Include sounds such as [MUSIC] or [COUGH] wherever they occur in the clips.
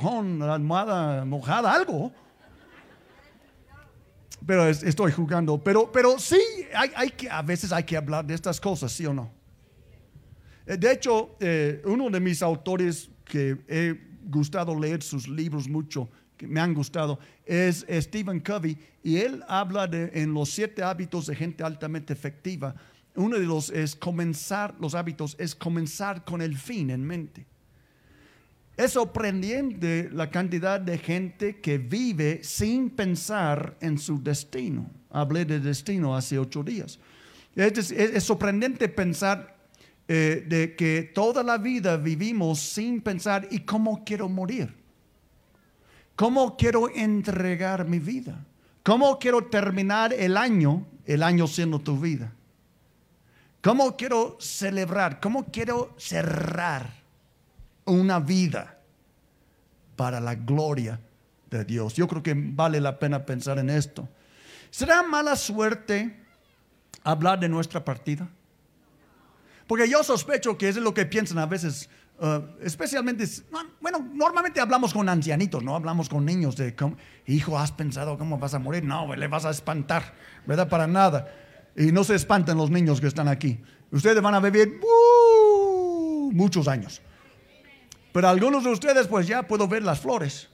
la almohada mojada, algo. Pero estoy jugando. Pero, pero sí, hay, que, a veces hay que hablar de estas cosas, ¿sí o no? Eh, de hecho, eh, uno de mis autores que he gustado leer sus libros mucho, que me han gustado, es Stephen Covey. Y él habla de, en los siete hábitos de gente altamente efectiva. Uno de los es comenzar, los hábitos es comenzar con el fin en mente. Es sorprendente la cantidad de gente que vive sin pensar en su destino. Hablé de destino hace ocho días. Es, sorprendente pensar eh, de que toda la vida vivimos sin pensar y cómo quiero morir. ¿Cómo quiero entregar mi vida? ¿Cómo quiero terminar el año, el año siendo tu vida? ¿Cómo quiero celebrar? ¿Cómo quiero cerrar una vida para la gloria de Dios? Yo creo que vale la pena pensar en esto. ¿Será mala suerte hablar de nuestra partida? Porque yo sospecho que es lo que piensan a veces, uh, especialmente, bueno, normalmente hablamos con ancianitos, no hablamos con niños de, hijo, ¿has pensado cómo vas a morir? No, le vas a espantar, ¿verdad? Para nada. Y no se espanten los niños que están aquí. Ustedes van a vivir uh, muchos años. Pero algunos de ustedes, pues ya puedo ver las flores.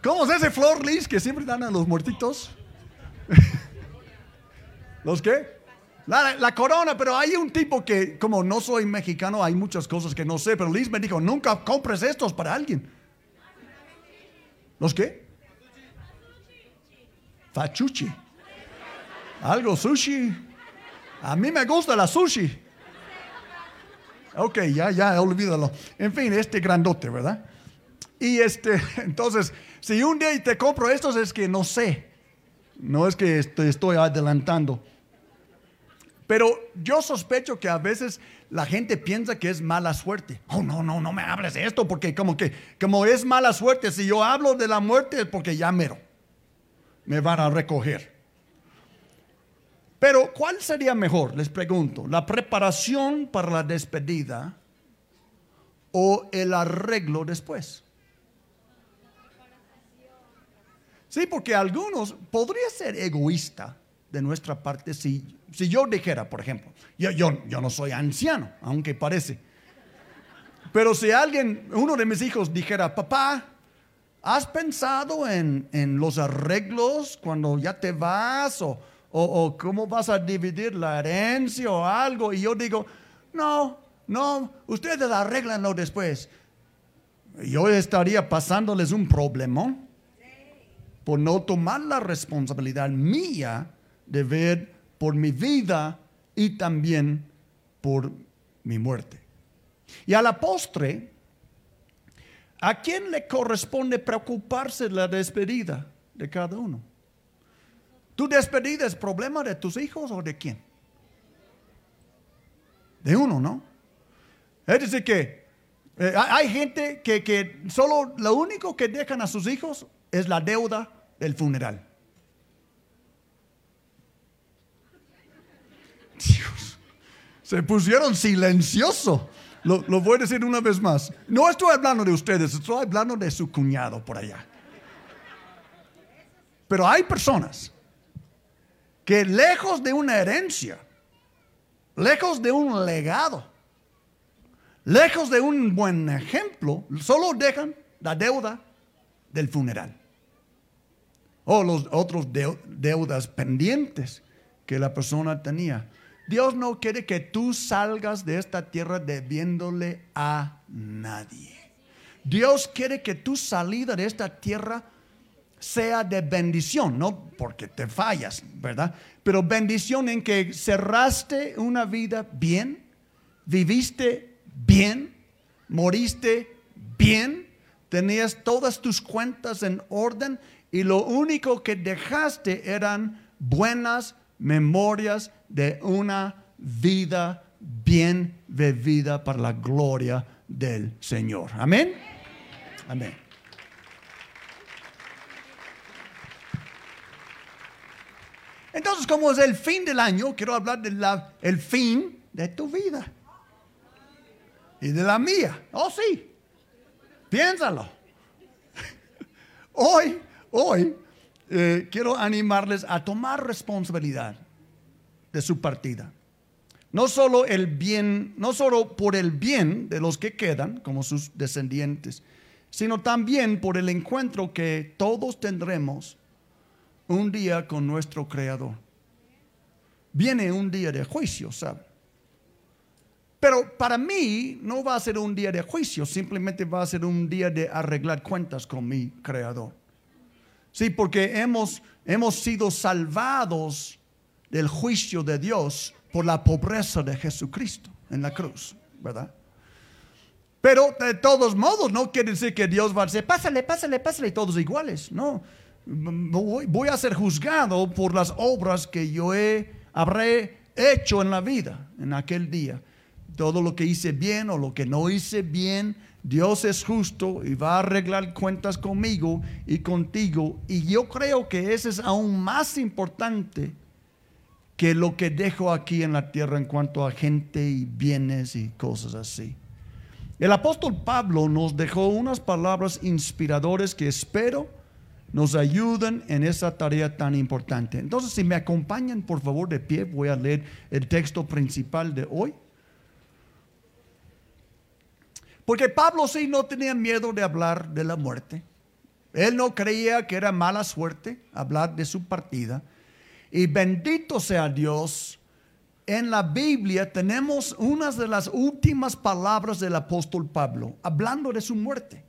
¿Cómo es ese flor, Liz, que siempre dan a los muertitos? ¿Los qué? La, corona, pero hay un tipo que, como no soy mexicano, hay muchas cosas que no sé, pero Liz me dijo, nunca compres estos para alguien. ¿Los qué? Fachuchi. Algo sushi. A mí me gusta la sushi. Ok, ya, ya, olvídalo. En fin, este grandote, ¿verdad? Y este, [LAUGHS] entonces, si un día te compro estos es que no sé. No es que te estoy adelantando. Pero yo sospecho que a veces la gente piensa que es mala suerte. Oh, no, no, no me hables de esto porque como que como es mala suerte, si yo hablo de la muerte es porque ya mero me van a recoger. Pero ¿cuál sería mejor? Les pregunto, ¿la preparación para la despedida o el arreglo después? Sí, porque algunos podría ser egoísta de nuestra parte si, si yo dijera, por ejemplo, yo, yo, yo no soy anciano, aunque parece, pero si alguien, uno de mis hijos dijera, papá, ¿Has pensado en, los arreglos cuando ya te vas o, o, cómo vas a dividir la herencia o algo? Y yo digo, no, no, ustedes arreglanlo después. Yo estaría pasándoles un problema por no tomar la responsabilidad mía de ver por mi vida y también por mi muerte. Y a la postre, ¿A quién le corresponde preocuparse de la despedida de cada uno? ¿Tu despedida es problema de tus hijos o de quién? De uno, ¿no? Es decir, que eh, hay gente que, que solo lo único que dejan a sus hijos es la deuda del funeral. Dios, se pusieron silenciosos. Lo, voy a decir una vez más. No estoy hablando de ustedes, estoy hablando de su cuñado por allá. Pero hay personas que lejos de una herencia, lejos de un legado, lejos de un buen ejemplo, solo dejan la deuda del funeral. O los otros deudas pendientes que la persona tenía. Dios no quiere que tú salgas de esta tierra debiéndole a nadie. Dios quiere que tu salida de esta tierra sea de bendición, no porque te fallas, ¿verdad? Pero bendición en que cerraste una vida bien, viviste bien, moriste bien, tenías todas tus cuentas en orden y lo único que dejaste eran buenas memorias de una vida bien vivida para la gloria del Señor. Amén. Amén. Entonces, como es el fin del año, quiero hablar del el fin de tu vida. y de la mía. Oh, sí. Piénsalo. [LAUGHS] Hoy, hoy, eh, quiero animarles a tomar responsabilidad de su partida. No solo el bien, no solo por el bien de los que quedan, como sus descendientes, sino también por el encuentro que todos tendremos un día con nuestro Creador. Viene un día de juicio, ¿sabe? Pero para mí no va a ser un día de juicio, simplemente va a ser un día de arreglar cuentas con mi Creador. Sí, porque hemos, hemos sido salvados del juicio de Dios por la pobreza de Jesucristo en la cruz, ¿verdad? Pero de todos modos no quiere decir que Dios va a decir, pásale, pásale, pásale, todos iguales. No, voy, a ser juzgado por las obras que yo he, habré hecho en la vida en aquel día todo lo que hice bien o lo que no hice bien, Dios es justo y va a arreglar cuentas conmigo y contigo. Y yo creo que eso es aún más importante que lo que dejo aquí en la tierra en cuanto a gente y bienes y cosas así. El apóstol Pablo nos dejó unas palabras inspiradoras que espero nos ayuden en esa tarea tan importante. Entonces, si me acompañan por favor de pie, voy a leer el texto principal de hoy. Porque Pablo sí no tenía miedo de hablar de la muerte. Él no creía que era mala suerte hablar de su partida. Y bendito sea Dios, en la Biblia tenemos unas de las últimas palabras del apóstol Pablo, hablando de su muerte.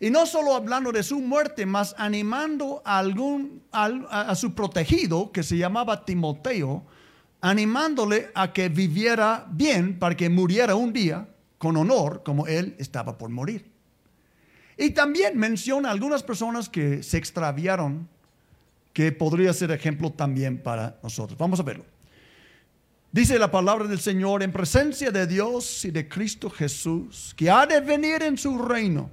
Y no solo hablando de su muerte, más animando a, a su protegido, que se llamaba Timoteo, animándole a que viviera bien para que muriera un día con honor como él estaba por morir. Y también menciona algunas personas que se extraviaron, que podría ser ejemplo también para nosotros. Vamos a verlo. Dice la palabra del Señor en presencia de Dios y de Cristo Jesús, que ha de venir en su reino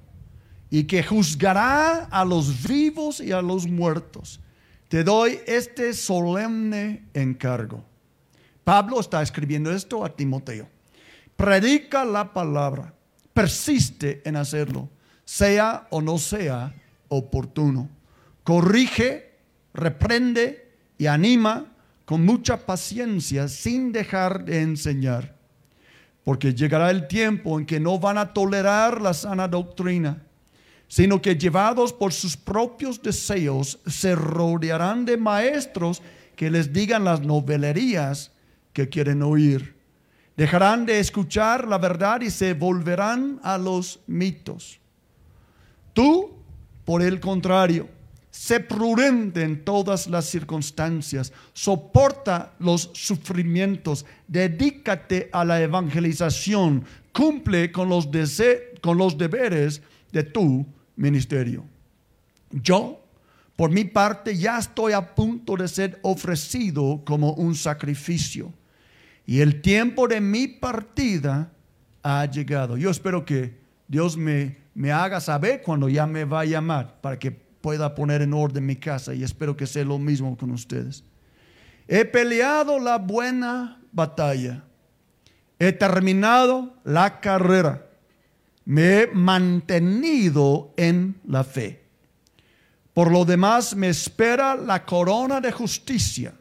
y que juzgará a los vivos y a los muertos. Te doy este solemne encargo. Pablo está escribiendo esto a Timoteo predica la palabra, persiste en hacerlo, sea o no sea oportuno. Corrige, reprende y anima con mucha paciencia sin dejar de enseñar. Porque llegará el tiempo en que no van a tolerar la sana doctrina, sino que llevados por sus propios deseos se rodearán de maestros que les digan las novelerías que quieren oír. Dejarán de escuchar la verdad y se volverán a los mitos. Tú, por el contrario, sé prudente en todas las circunstancias, soporta los sufrimientos, dedícate a la evangelización, cumple con los, con los deberes de tu ministerio. Yo, por mi parte, ya estoy a punto de ser ofrecido como un sacrificio y el tiempo de mi partida ha llegado. Yo espero que Dios me, me haga saber cuando ya me va a llamar para que pueda poner en orden mi casa y espero que sea lo mismo con ustedes. He peleado la buena batalla. He terminado la carrera. Me he mantenido en la fe. Por lo demás me espera la corona de justicia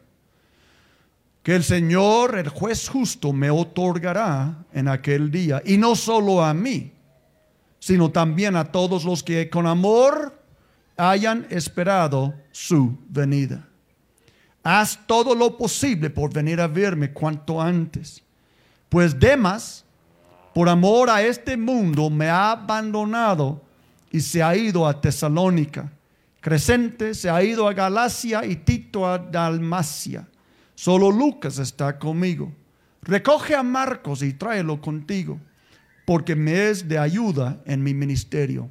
que el Señor, el juez justo, me otorgará en aquel día. Y no solo a mí, sino también a todos los que con amor hayan esperado su venida. Haz todo lo posible por venir a verme cuanto antes. Pues Demas, por amor a este mundo, me ha abandonado y se ha ido a Tesalónica. Crescente se ha ido a Galacia y Tito a Dalmacia. Solo Lucas está conmigo. Recoge a Marcos y tráelo contigo, porque me es de ayuda en mi ministerio.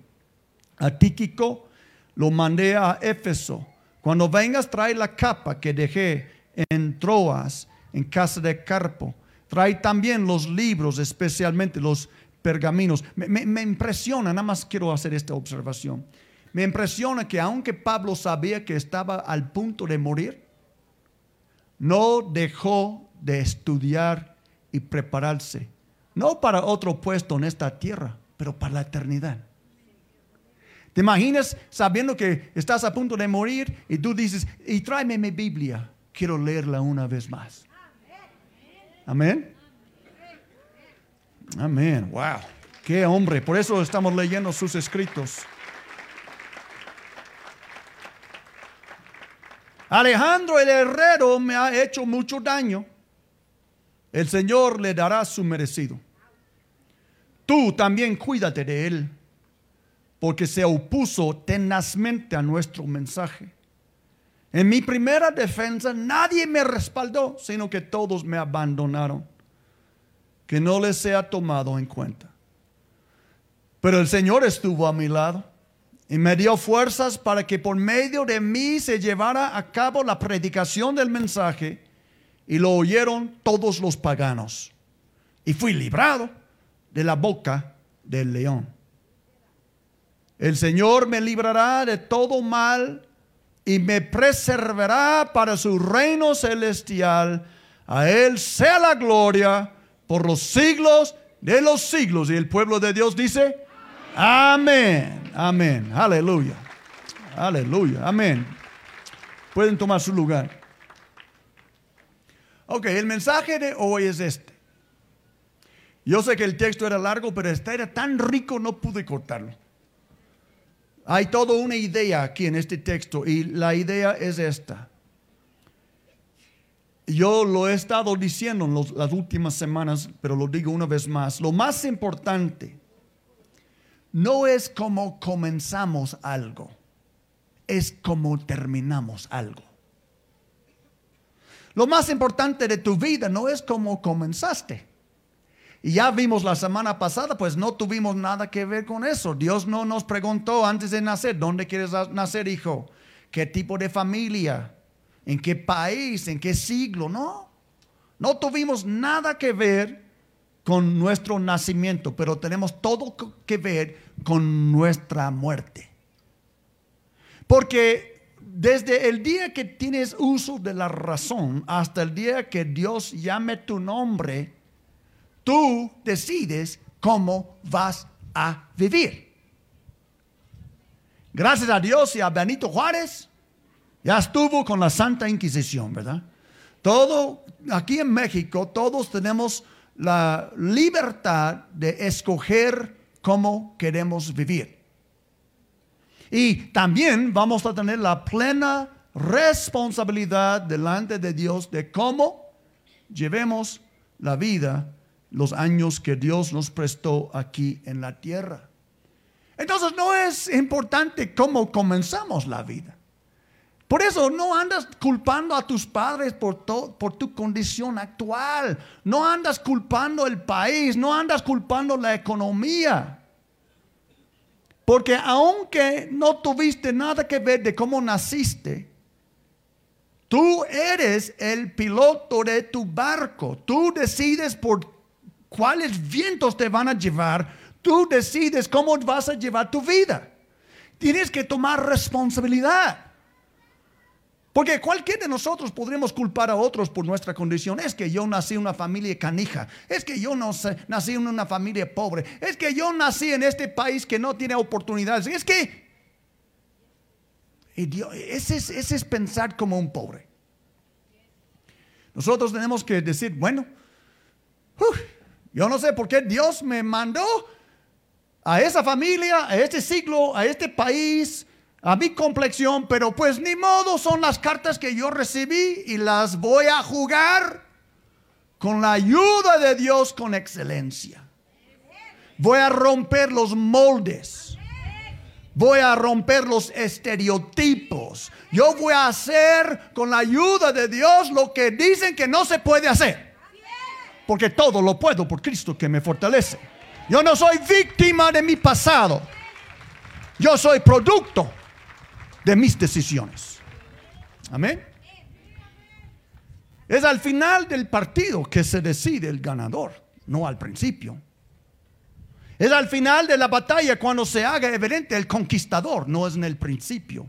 A Tíquico lo mandé a Éfeso. Cuando vengas, trae la capa que dejé en Troas, en casa de Carpo. Trae también los libros, especialmente los pergaminos. Me, impresiona, nada más quiero hacer esta observación. Me impresiona que aunque Pablo sabía que estaba al punto de morir, no dejó de estudiar y prepararse No para otro puesto en esta tierra, pero para la eternidad. ¿Te imaginas sabiendo que estás a punto de morir y tú dices, y tráeme mi Biblia, quiero leerla una vez más? Amén. Amén. Wow. Qué hombre. Por eso estamos leyendo sus escritos. Alejandro el herrero me ha hecho mucho daño. El Señor le dará su merecido. Tú también cuídate de él, porque se opuso tenazmente a nuestro mensaje. En mi primera defensa nadie me respaldó, sino que todos me abandonaron. Que no les sea tomado en cuenta. Pero el Señor estuvo a mi lado y me dio fuerzas para que por medio de mí se llevara a cabo la predicación del mensaje y lo oyeron todos los paganos. Y fui librado de la boca del león. El Señor me librará de todo mal y me preservará para su reino celestial. A Él sea la gloria por los siglos de los siglos. Y el pueblo de Dios dice, amén, amén, aleluya, aleluya, amén. Pueden tomar su lugar. Ok, el mensaje de hoy es este. Yo sé que el texto era largo, pero este era tan rico no pude cortarlo. Hay toda una idea aquí en este texto y la idea es esta. Yo lo he estado diciendo en las últimas semanas, pero lo digo una vez más. Lo más importante no es cómo comenzamos algo, es cómo terminamos algo. Lo más importante de tu vida no es cómo comenzaste. Y ya vimos la semana pasada, pues no tuvimos nada que ver con eso. Dios no nos preguntó antes de nacer, ¿dónde quieres nacer, hijo? ¿Qué tipo de familia? ¿En qué país? ¿En qué siglo? No. No tuvimos nada que ver con nuestro nacimiento, pero tenemos todo que ver con nuestra muerte. Porque desde el día que tienes uso de la razón hasta el día que Dios llame tu nombre, tú decides cómo vas a vivir. Gracias a Dios y a Benito Juárez, ya estuvo con la Santa Inquisición, ¿verdad? Todo, aquí en México, todos tenemos la libertad de escoger cómo queremos vivir. Y también vamos a tener la plena responsabilidad delante de Dios de cómo llevemos la vida los años que Dios nos prestó aquí en la tierra. Entonces no es importante cómo comenzamos la vida. Por eso no andas culpando a tus padres por, por tu condición actual. No andas culpando el país, no andas culpando la economía. Porque aunque no tuviste nada que ver de cómo naciste, tú eres el piloto de tu barco. Tú decides por cuáles vientos te van a llevar. Tú decides cómo vas a llevar tu vida. Tienes que tomar responsabilidad. Porque cualquiera de nosotros podremos culpar a otros por nuestra condición. Es que yo nací en una familia canija. Es que yo no nací en una familia pobre. Es que yo nací en este país que no tiene oportunidades. Es que... ese, es, ese es pensar como un pobre. Nosotros tenemos que decir, bueno, yo no sé por qué Dios me mandó a esa familia, a este siglo, a este país a mi complexión, pero pues ni modo, son las cartas que yo recibí y las voy a jugar con la ayuda de Dios con excelencia. Voy a romper los moldes. Voy a romper los estereotipos. Yo voy a hacer con la ayuda de Dios lo que dicen que no se puede hacer. Porque todo lo puedo por Cristo que me fortalece. Yo no soy víctima de mi pasado. Yo soy producto de mis decisiones. Amén. Es al final del partido que se decide el ganador, no al principio. Es al final de la batalla cuando se haga evidente el conquistador, no es en el principio.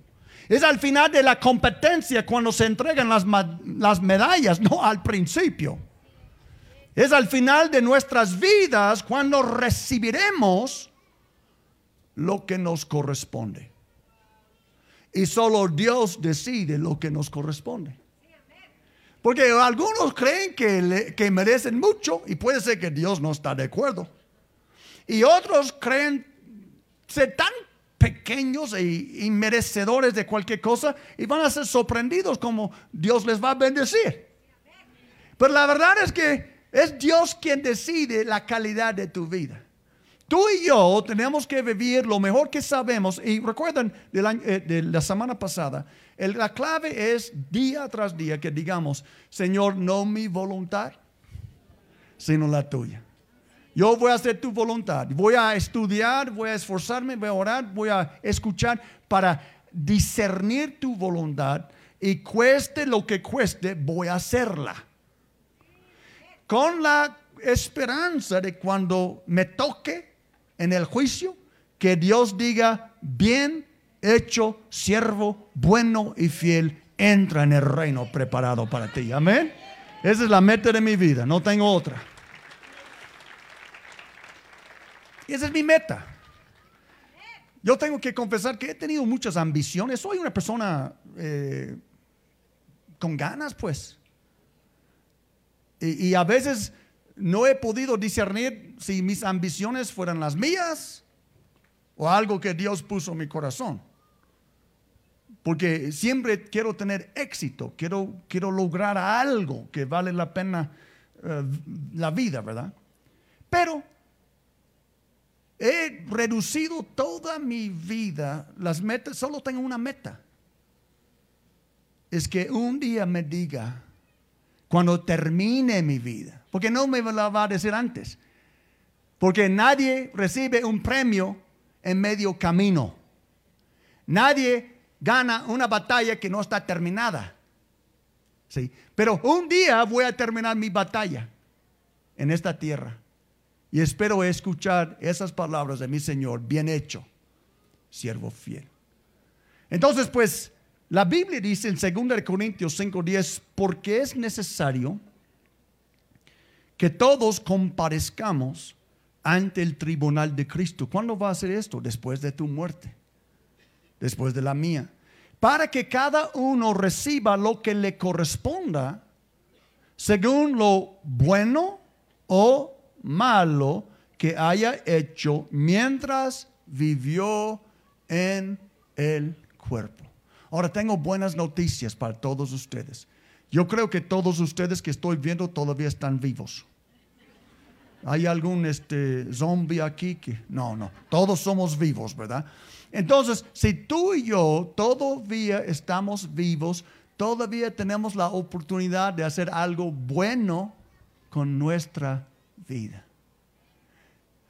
Es al final de la competencia cuando se entregan las, las medallas, no al principio. Es al final de nuestras vidas cuando recibiremos lo que nos corresponde. Y solo Dios decide lo que nos corresponde. Porque algunos creen que, que merecen mucho y puede ser que Dios no está de acuerdo. Y otros creen ser tan pequeños e inmerecedores de cualquier cosa y van a ser sorprendidos como Dios les va a bendecir. Pero la verdad es que es Dios quien decide la calidad de tu vida. Tú y yo tenemos que vivir lo mejor que sabemos. Y recuerden eh, de la, semana pasada, la clave es día tras día que digamos, Señor, no mi voluntad, sino la tuya. Yo voy a hacer tu voluntad. Voy a estudiar, voy a esforzarme, voy a orar, voy a escuchar para discernir tu voluntad y cueste lo que cueste, voy a hacerla. Con la esperanza de cuando me toque en el juicio, que Dios diga, bien hecho, siervo bueno y fiel, entra en el reino preparado para ti. Amén. Esa es la meta de mi vida, no tengo otra. Y esa es mi meta. Yo tengo que confesar que he tenido muchas ambiciones. Soy una persona eh, con ganas, pues. Y, a veces no he podido discernir si mis ambiciones fueran las mías o algo que Dios puso en mi corazón. Porque siempre quiero tener éxito, quiero, quiero lograr algo que vale la pena eh, la vida, ¿verdad? Pero He reducido toda mi vida, las metas, solo tengo una meta. Es que un día me diga, cuando termine mi vida, porque no me la va a decir antes, porque nadie recibe un premio en medio camino. Nadie gana una batalla que no está terminada. ¿Sí? Pero un día voy a terminar mi batalla en esta tierra. Y espero escuchar esas palabras de mi Señor, bien hecho, siervo fiel. Entonces, pues, la Biblia dice en 2 Corintios 5:10, porque es necesario que todos comparezcamos ante el tribunal de Cristo. ¿Cuándo va a hacer esto? Después de tu muerte, después de la mía. Para que cada uno reciba lo que le corresponda según lo bueno o malo que haya hecho mientras vivió en el cuerpo. Ahora tengo buenas noticias para todos ustedes. Yo creo que todos ustedes que estoy viendo todavía están vivos. ¿Hay algún este, zombie aquí? Que, no, no, todos somos vivos, ¿verdad? Entonces, si tú y yo todavía estamos vivos, todavía tenemos la oportunidad de hacer algo bueno con nuestra vida.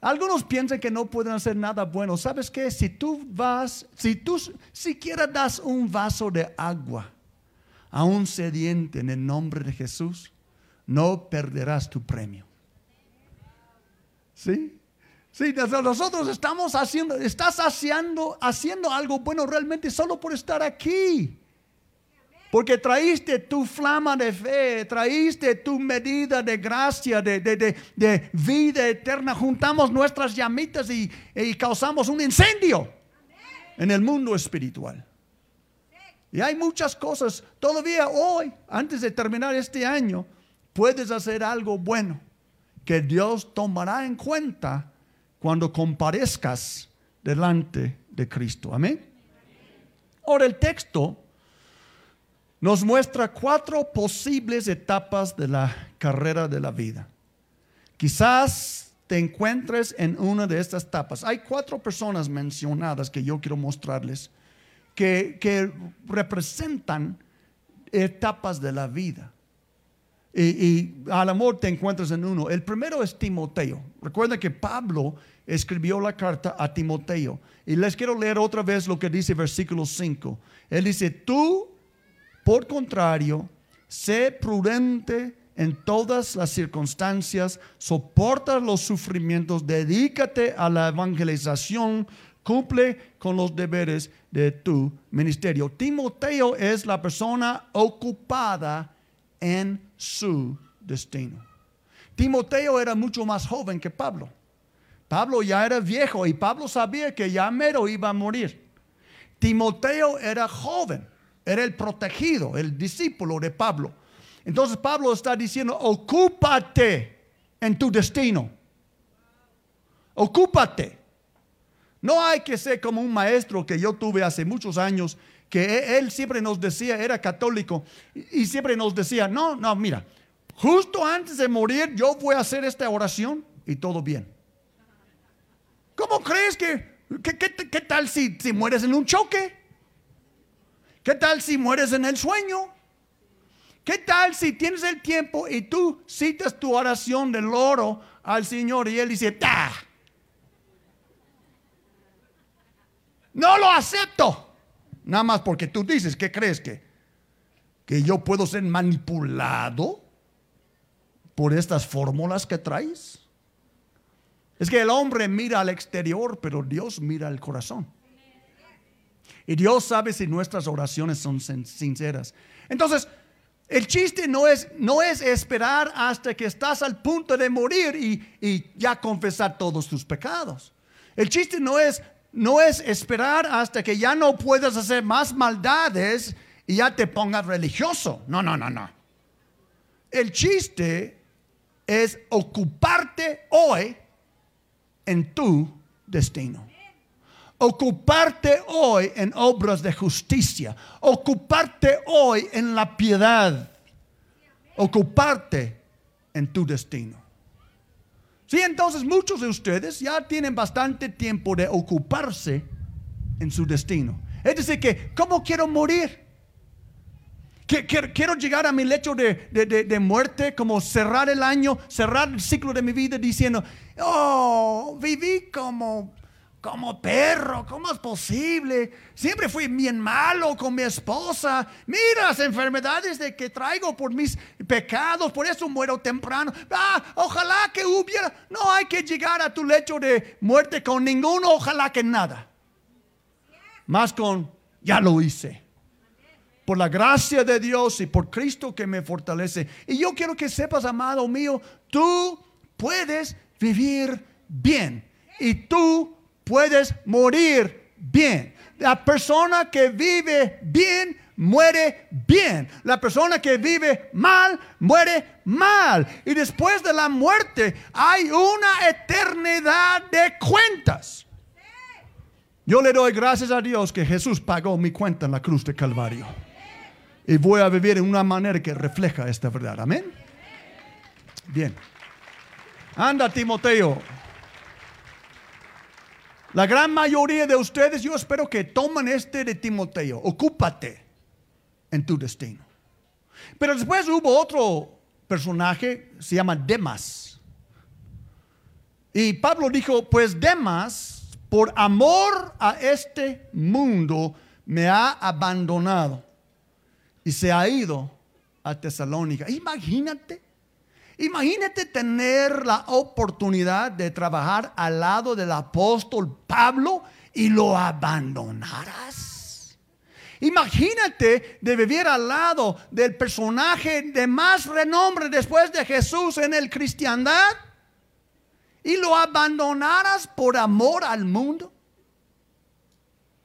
Algunos piensan que no pueden hacer nada bueno. ¿Sabes qué? Si tú vas, si tú siquiera das un vaso de agua a un sediente en el nombre de Jesús, no perderás tu premio. ¿Sí? Sí, nosotros estamos haciendo, estás haciendo, haciendo algo bueno realmente solo por estar aquí. Porque traíste tu flama de fe, traíste tu medida de gracia, de, vida eterna. Juntamos nuestras llamitas y, causamos un incendio en el mundo espiritual. Y hay muchas cosas. Todavía hoy, antes de terminar este año, puedes hacer algo bueno que Dios tomará en cuenta cuando comparezcas delante de Cristo. Amén. Ahora el texto nos muestra cuatro posibles etapas de la carrera de la vida. Quizás te encuentres en una de estas etapas. Hay cuatro personas mencionadas que yo quiero mostrarles que, representan etapas de la vida. Y, y, al amor te encuentras en uno. El primero es Timoteo. Recuerda que Pablo escribió la carta a Timoteo. Y les quiero leer otra vez lo que dice versículo 5. Él dice, tú por contrario, sé prudente en todas las circunstancias, soporta los sufrimientos, dedícate a la evangelización, cumple con los deberes de tu ministerio. Timoteo es la persona ocupada en su destino. Timoteo era mucho más joven que Pablo. Pablo ya era viejo y Pablo sabía que ya mero iba a morir. Timoteo era joven, era el protegido, el discípulo de Pablo. Entonces Pablo está diciendo, ocúpate en tu destino. Ocúpate. No hay que ser como un maestro que yo tuve hace muchos años, que e-, él siempre nos decía, era católico, y siempre nos decía, no, no, mira, justo antes de morir yo voy a hacer esta oración y todo bien. ¿Cómo crees que, qué, tal si, si mueres en un choque? ¿Qué tal si mueres en el sueño? ¿Qué tal si tienes el tiempo y tú citas tu oración del oro al Señor y Él dice, ¡ta! No lo acepto. Nada más porque tú dices, ¿qué crees que? Que yo puedo ser manipulado por estas fórmulas que traes. Es que el hombre mira al exterior, pero Dios mira al corazón. Y Dios sabe si nuestras oraciones son sinceras. Entonces, el chiste no es, no es esperar hasta que estás al punto de morir y, y ya confesar todos tus pecados. El chiste no es no es esperar hasta que ya no puedas hacer más maldades y ya te pongas religioso. No, no, no, no. El chiste es ocuparte hoy en tu destino. Ocuparte hoy en obras de justicia. Ocuparte hoy en la piedad. Ocuparte en tu destino. Sí, entonces muchos de ustedes ya tienen bastante tiempo de ocuparse en su destino. Es decir, que, ¿cómo quiero morir? Quiero, llegar a mi lecho de, de, muerte, como cerrar el año, cerrar el ciclo de mi vida diciendo, oh, viví como como perro, ¿cómo es posible? Siempre fui bien malo con mi esposa. Mira las enfermedades de que traigo por mis pecados, por eso muero temprano. Ah, ojalá que hubiera. No hay que llegar a tu lecho de muerte con ninguno, ojalá que nada. Más con, ya lo hice. Por la gracia de Dios y por Cristo que me fortalece. Y yo quiero que sepas, amado mío, tú puedes vivir bien. Y tú puedes morir bien. La persona que vive bien muere bien. La persona que vive mal muere mal. Y después de la muerte hay una eternidad de cuentas. Yo le doy gracias a Dios que Jesús pagó mi cuenta en la cruz de Calvario. Y voy a vivir en una manera que refleja esta verdad. Amén. Bien. Anda, Timoteo. La gran mayoría de ustedes, yo espero que tomen este de Timoteo. Ocúpate en tu destino. Pero después hubo otro personaje, se llama Demas. Y Pablo dijo, pues Demas, por amor a este mundo, me ha abandonado y se ha ido a Tesalónica. Imagínate Imagínate tener la oportunidad de trabajar al lado del apóstol Pablo y lo abandonaras. Imagínate de vivir al lado del personaje de más renombre después de Jesús en el cristiandad y lo abandonaras por amor al mundo.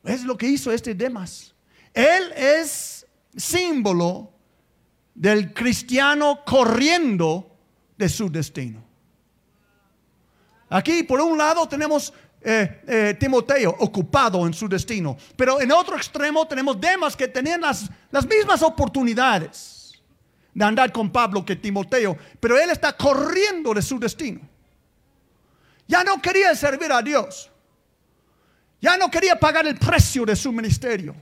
Es lo que hizo este Demas. Él es símbolo del cristiano corriendo de su destino. Aquí por un lado tenemos eh, eh, Timoteo ocupado en su destino, pero en otro extremo tenemos Demas que tenían las, las mismas oportunidades de andar con Pablo que Timoteo, pero él está corriendo de su destino. Ya no quería servir a Dios. Ya no quería pagar el precio de su ministerio.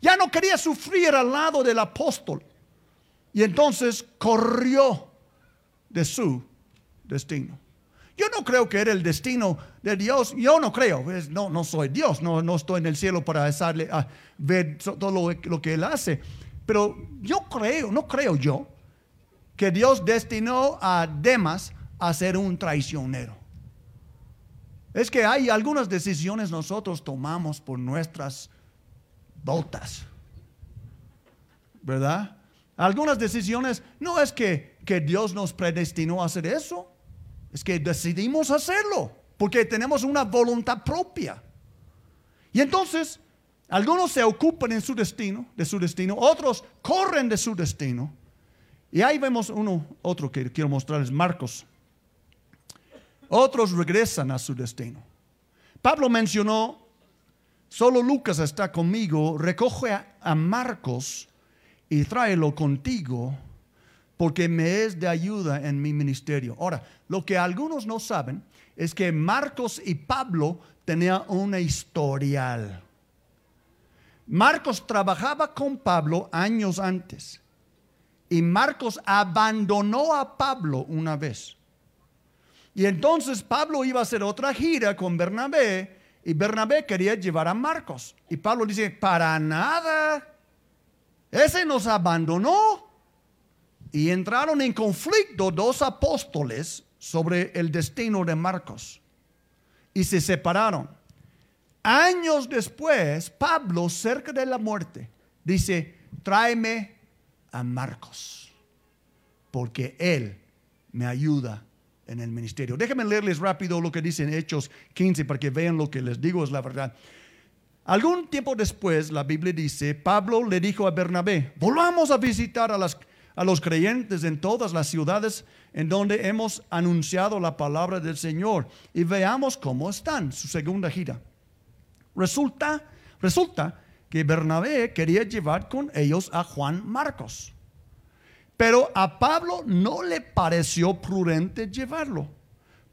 Ya no quería sufrir al lado del apóstol. Y entonces corrió de su destino. Yo no creo que era el destino de Dios. Yo no creo. No, no soy Dios. No, no estoy en el cielo para a ver todo lo, lo, que Él hace. Pero yo creo, no creo yo, que Dios destinó a Demas a ser un traicionero. Es que hay algunas decisiones nosotros tomamos por nuestras botas. ¿Verdad? Algunas decisiones no es que, que Dios nos predestinó a hacer eso. Es que decidimos hacerlo porque tenemos una voluntad propia. Y entonces, algunos se ocupan en su destino, de su destino, otros corren de su destino. Y ahí vemos uno, otro que quiero mostrarles, Marcos. Otros regresan a su destino. Pablo mencionó, solo Lucas está conmigo, recoge a, Marcos y tráelo contigo porque me es de ayuda en mi ministerio. Ahora, lo que algunos no saben es que Marcos y Pablo tenían una historial. Marcos trabajaba con Pablo años antes y Marcos abandonó a Pablo una vez. Y entonces Pablo iba a hacer otra gira con Bernabé y Bernabé quería llevar a Marcos. Y Pablo dice, para nada, ese nos abandonó. Y entraron en conflicto dos apóstoles sobre el destino de Marcos. Y se separaron. Años después, Pablo, cerca de la muerte, dice, tráeme a Marcos, porque él me ayuda en el ministerio. Déjenme leerles rápido lo que dice Hechos 15 para que vean lo que les digo es la verdad. Algún tiempo después, la Biblia dice, Pablo le dijo a Bernabé, volvamos a visitar a, las, a los creyentes en todas las ciudades en donde hemos anunciado la palabra del Señor y veamos cómo están, su segunda gira. Resulta, resulta que Bernabé quería llevar con ellos a Juan Marcos. Pero a Pablo no le pareció prudente llevarlo,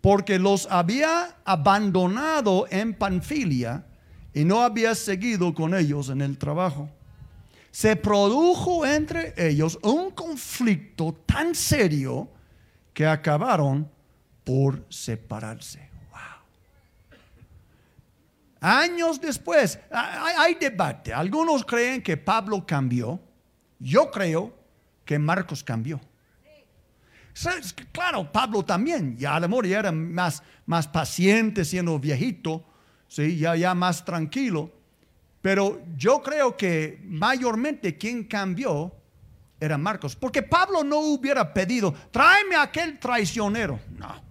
porque los había abandonado en Panfilia y no había seguido con ellos en el trabajo. Se produjo entre ellos un conflicto tan serio que acabaron por separarse. Años después, hay, debate. Algunos creen que Pablo cambió. Yo creo que Marcos cambió. Claro, Pablo también, ya a lo mejor ya era más, más paciente siendo viejito, ¿sí? ya, ya más tranquilo. Pero yo creo que mayormente quien cambió era Marcos, porque Pablo no hubiera pedido, tráeme aquel traicionero. No.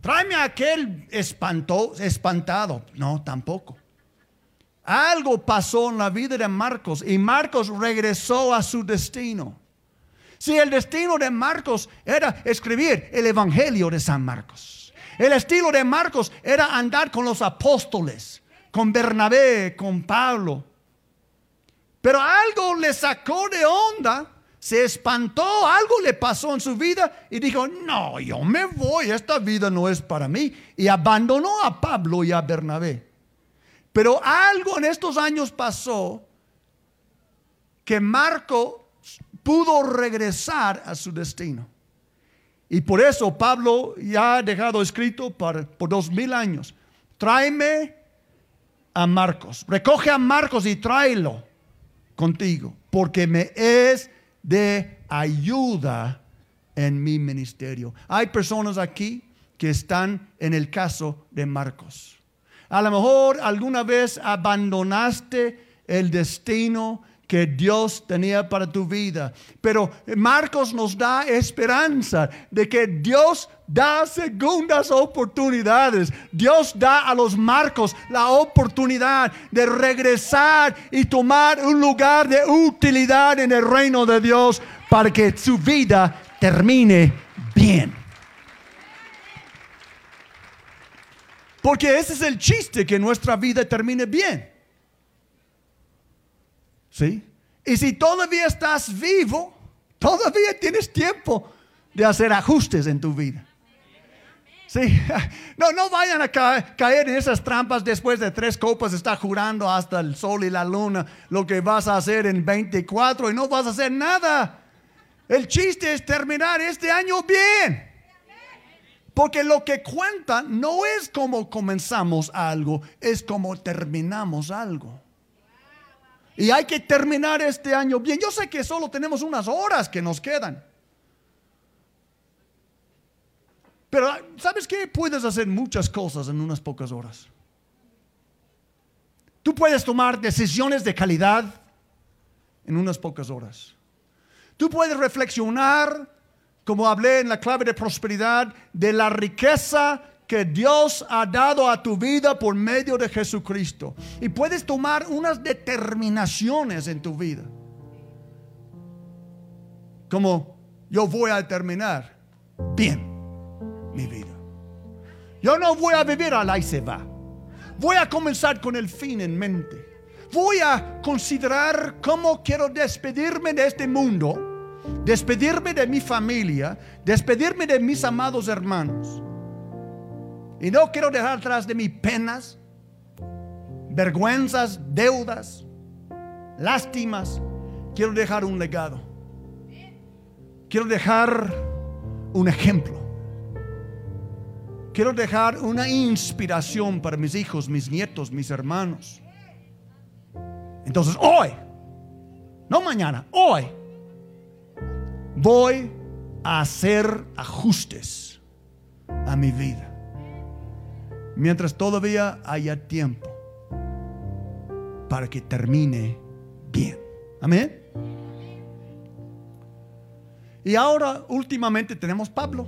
Tráeme aquel espanto, espantado. No, tampoco. Algo pasó en la vida de Marcos y Marcos regresó a su destino. Si el destino de Marcos era escribir el Evangelio de San Marcos. El estilo de Marcos era andar con los apóstoles, con Bernabé, con Pablo. Pero algo le sacó de onda se espantó, algo le pasó en su vida y dijo, no, yo me voy, esta vida no es para mí. Y abandonó a Pablo y a Bernabé. Pero algo en estos años pasó que Marco pudo regresar a su destino. Y por eso Pablo ya ha dejado escrito por, por dos mil años, tráeme a Marcos, recoge a Marcos y tráelo contigo, porque me es de ayuda en mi ministerio. Hay personas aquí que están en el caso de Marcos. A lo mejor alguna vez abandonaste el destino que Dios tenía para tu vida. Pero Marcos nos da esperanza de que Dios da segundas oportunidades. Dios da a los Marcos la oportunidad de regresar y tomar un lugar de utilidad en el reino de Dios para que su vida termine bien. Porque ese es el chiste, que nuestra vida termine bien. ¿Sí? Y si todavía estás vivo, todavía tienes tiempo de hacer ajustes en tu vida. Sí, [LAUGHS] no, no vayan a caer en esas trampas después de tres copas, está jurando hasta el sol y la luna lo que vas a hacer en 24 y no vas a hacer nada. El chiste es terminar este año bien. Porque lo que cuenta no es como comenzamos algo, es como terminamos algo. Y hay que terminar este año bien. Yo sé que solo tenemos unas horas que nos quedan. Pero ¿sabes qué? Puedes hacer muchas cosas en unas pocas horas. Tú puedes tomar decisiones de calidad en unas pocas horas. Tú puedes reflexionar como hablé en la clave de prosperidad, de la riqueza que Dios ha dado a tu vida por medio de Jesucristo. Y puedes tomar unas determinaciones en tu vida. Como yo voy a terminar bien mi vida. Yo no voy a vivir a la y se va. Voy a comenzar con el fin en mente. Voy a considerar cómo quiero despedirme de este mundo, despedirme de mi familia, despedirme de mis amados hermanos. Y no quiero dejar atrás de mis penas, vergüenzas, deudas, lástimas. Quiero dejar un legado. Quiero dejar un ejemplo. Quiero dejar una inspiración para mis hijos, mis nietos, mis hermanos. Entonces, hoy, no mañana, hoy, voy a hacer ajustes a mi vida. Mientras todavía haya tiempo para que termine bien. Amén. Y ahora últimamente tenemos Pablo,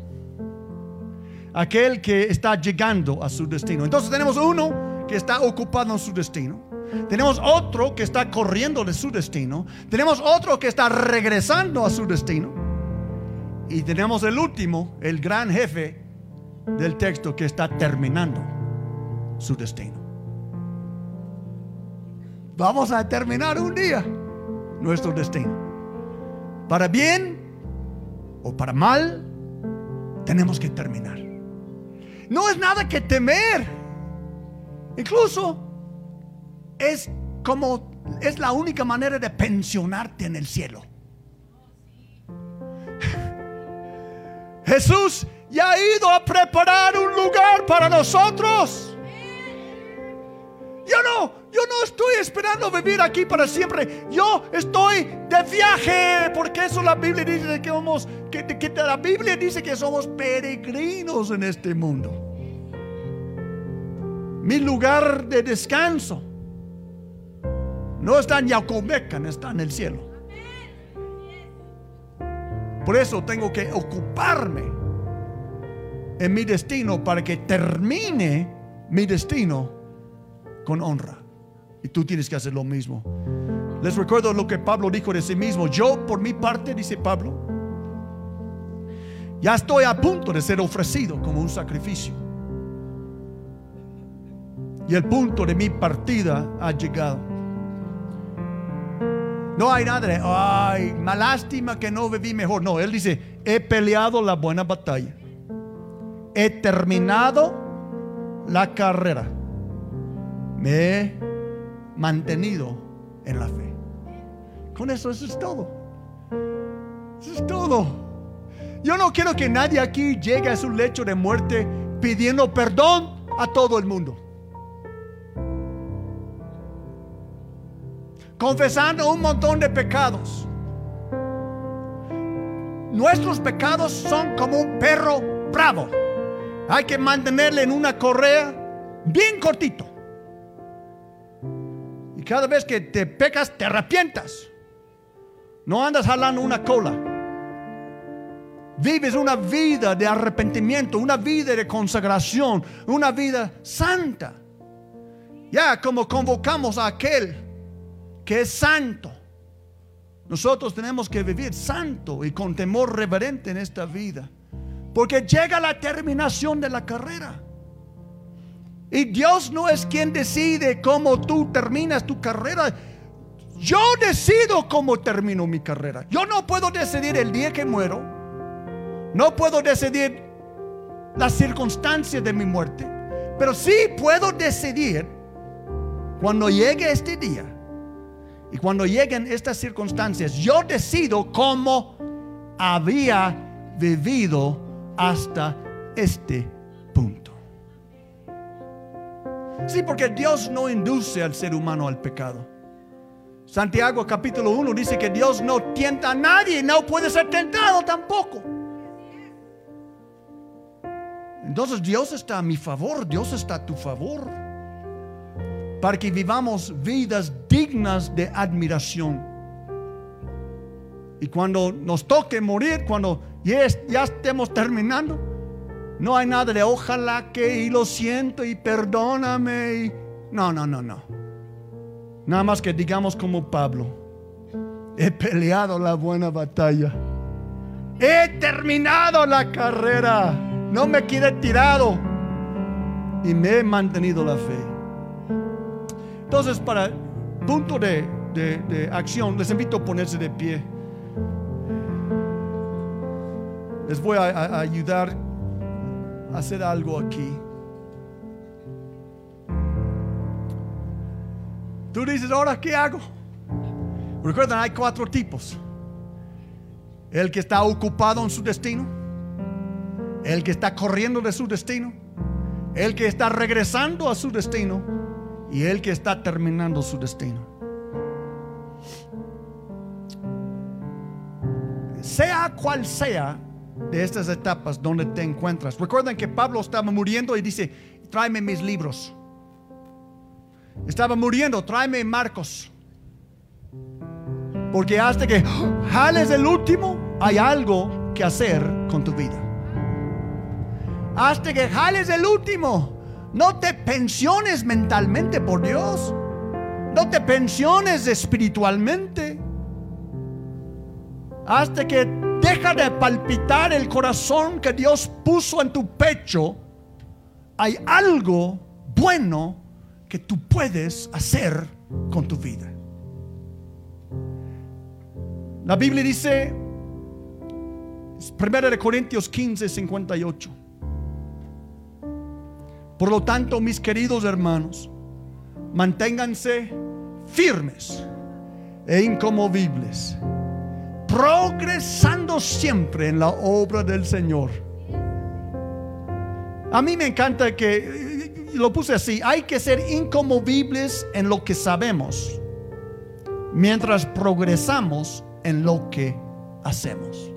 aquel que está llegando a su destino. Entonces tenemos uno que está ocupado en su destino. Tenemos otro que está corriendo de su destino. Tenemos otro que está regresando a su destino. Y tenemos el último, el gran jefe del texto que está terminando su destino. Vamos a terminar un día nuestro destino. Para bien o para mal, tenemos que terminar. No es nada que temer. Incluso es como es la única manera de pensionarte en el cielo. [LAUGHS] Jesús ya ha ido a preparar un lugar para nosotros. Estoy esperando vivir aquí para siempre. Yo estoy de viaje, porque eso la Biblia dice que somos, que, que la Biblia dice que somos peregrinos en este mundo. Mi lugar de descanso no está en Yacomecan, está en el cielo. Por eso tengo que ocuparme en mi destino para que termine mi destino con honra. Y tú tienes que hacer lo mismo. Les recuerdo lo que Pablo dijo de sí mismo. Yo, por mi parte, dice Pablo, ya estoy a punto de ser ofrecido como un sacrificio. Y el punto de mi partida ha llegado. No hay nada de, ay, malástima que no viví mejor. No, él dice, he peleado la buena batalla. He terminado la carrera me mantenido en la fe. Con eso, eso es todo. Eso es todo. Yo no quiero que nadie aquí llegue a su lecho de muerte pidiendo perdón a todo el mundo. Confesando un montón de pecados. Nuestros pecados son como un perro bravo. Hay que mantenerle en una correa bien cortito. Y cada vez que te pecas, te arrepientas. No andas jalando una cola. Vives una vida de arrepentimiento, una vida de consagración, una vida santa. Ya como convocamos a aquel que es santo. Nosotros tenemos que vivir santo y con temor reverente en esta vida. Porque llega la terminación de la carrera. Y Dios no es quien decide cómo tú terminas tu carrera. Yo decido cómo termino mi carrera. Yo no puedo decidir el día que muero. No puedo decidir las circunstancias de mi muerte. Pero sí puedo decidir cuando llegue este día y cuando lleguen estas circunstancias. Yo decido cómo había vivido hasta este Sí, porque Dios no induce al ser humano al pecado. Santiago capítulo 1 dice que Dios no tienta a nadie, no puede ser tentado tampoco. Entonces Dios está a mi favor, Dios está a tu favor, para que vivamos vidas dignas de admiración. Y cuando nos toque morir, cuando y ya estemos terminando. No hay nada de ojalá que y lo siento y perdóname. no, no, no, no. Nada más que digamos como Pablo, he peleado la buena batalla. He terminado la carrera. No me quedé tirado. Y me he mantenido la fe. Entonces, para punto de, acción, les invito a ponerse de pie. Les voy a ayudar hacer algo aquí. Tú dices, ahora, ¿qué hago? Recuerden, hay cuatro tipos. El que está ocupado en su destino. El que está corriendo de su destino. El que está regresando a su destino. Y el que está terminando su destino. Sea cual sea de estas etapas donde te encuentras. Recuerden que Pablo estaba muriendo y dice, tráeme mis libros. Estaba muriendo, tráeme Marcos. Porque hasta que jales el último, hay algo que hacer con tu vida. Hasta que jales el último, no te pensiones mentalmente por Dios. No te pensiones espiritualmente. Hasta que deja de palpitar el corazón que Dios puso en tu pecho, hay algo bueno que tú puedes hacer con tu vida. La Biblia dice, 1 Corintios 15, 58. Por lo tanto, mis queridos hermanos, manténganse firmes e incomovibles, progresando siempre en la obra del Señor. A mí me encanta que lo puse así, hay que ser incomovibles en lo que sabemos, mientras progresamos en lo que hacemos.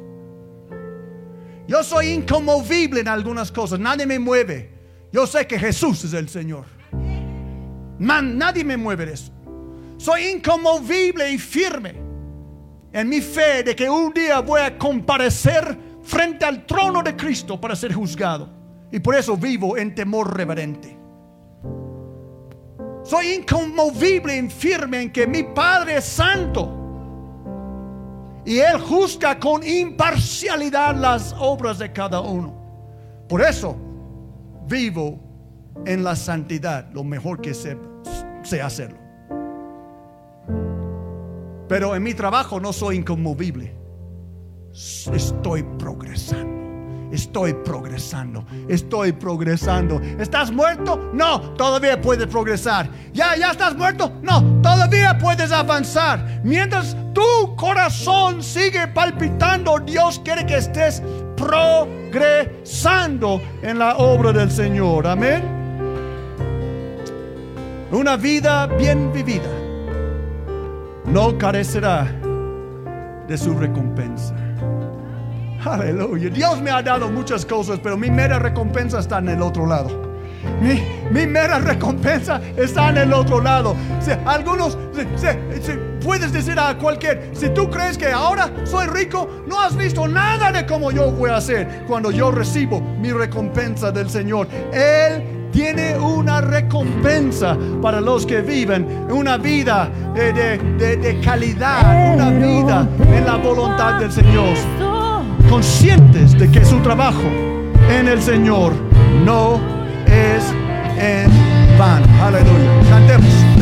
Yo soy incomovible en algunas cosas, nadie me mueve. Yo sé que Jesús es el Señor. Man, nadie me mueve de eso. Soy incomovible y firme en mi fe de que un día voy a comparecer frente al trono de Cristo para ser juzgado. Y por eso vivo en temor reverente. Soy inconmovible y firme en que mi Padre es santo. Y Él juzga con imparcialidad las obras de cada uno. Por eso vivo en la santidad, lo mejor que sé, sé hacerlo. Pero en mi trabajo no soy inconmovible. Estoy progresando. Estoy progresando, estoy progresando. ¿Estás muerto? No, todavía puedes progresar. ¿Ya, ya estás muerto? No, todavía puedes avanzar. Mientras tu corazón sigue palpitando, Dios quiere que estés progresando en la obra del Señor. Amén. Una vida bien vivida no carecerá de su recompensa. Aleluya. Dios me ha dado muchas cosas, pero mi mera recompensa está en el otro lado. Mi, mera recompensa está en el otro lado. Si, algunos, puedes decir a cualquier, si tú crees que ahora soy rico, no has visto nada de cómo yo voy a hacer cuando yo recibo mi recompensa del Señor. Él tiene una recompensa para los que viven una vida de, de, de, calidad, una vida en la voluntad del Señor. Conscientes de que su trabajo en el Señor no es en vano. Aleluya. Cantemos.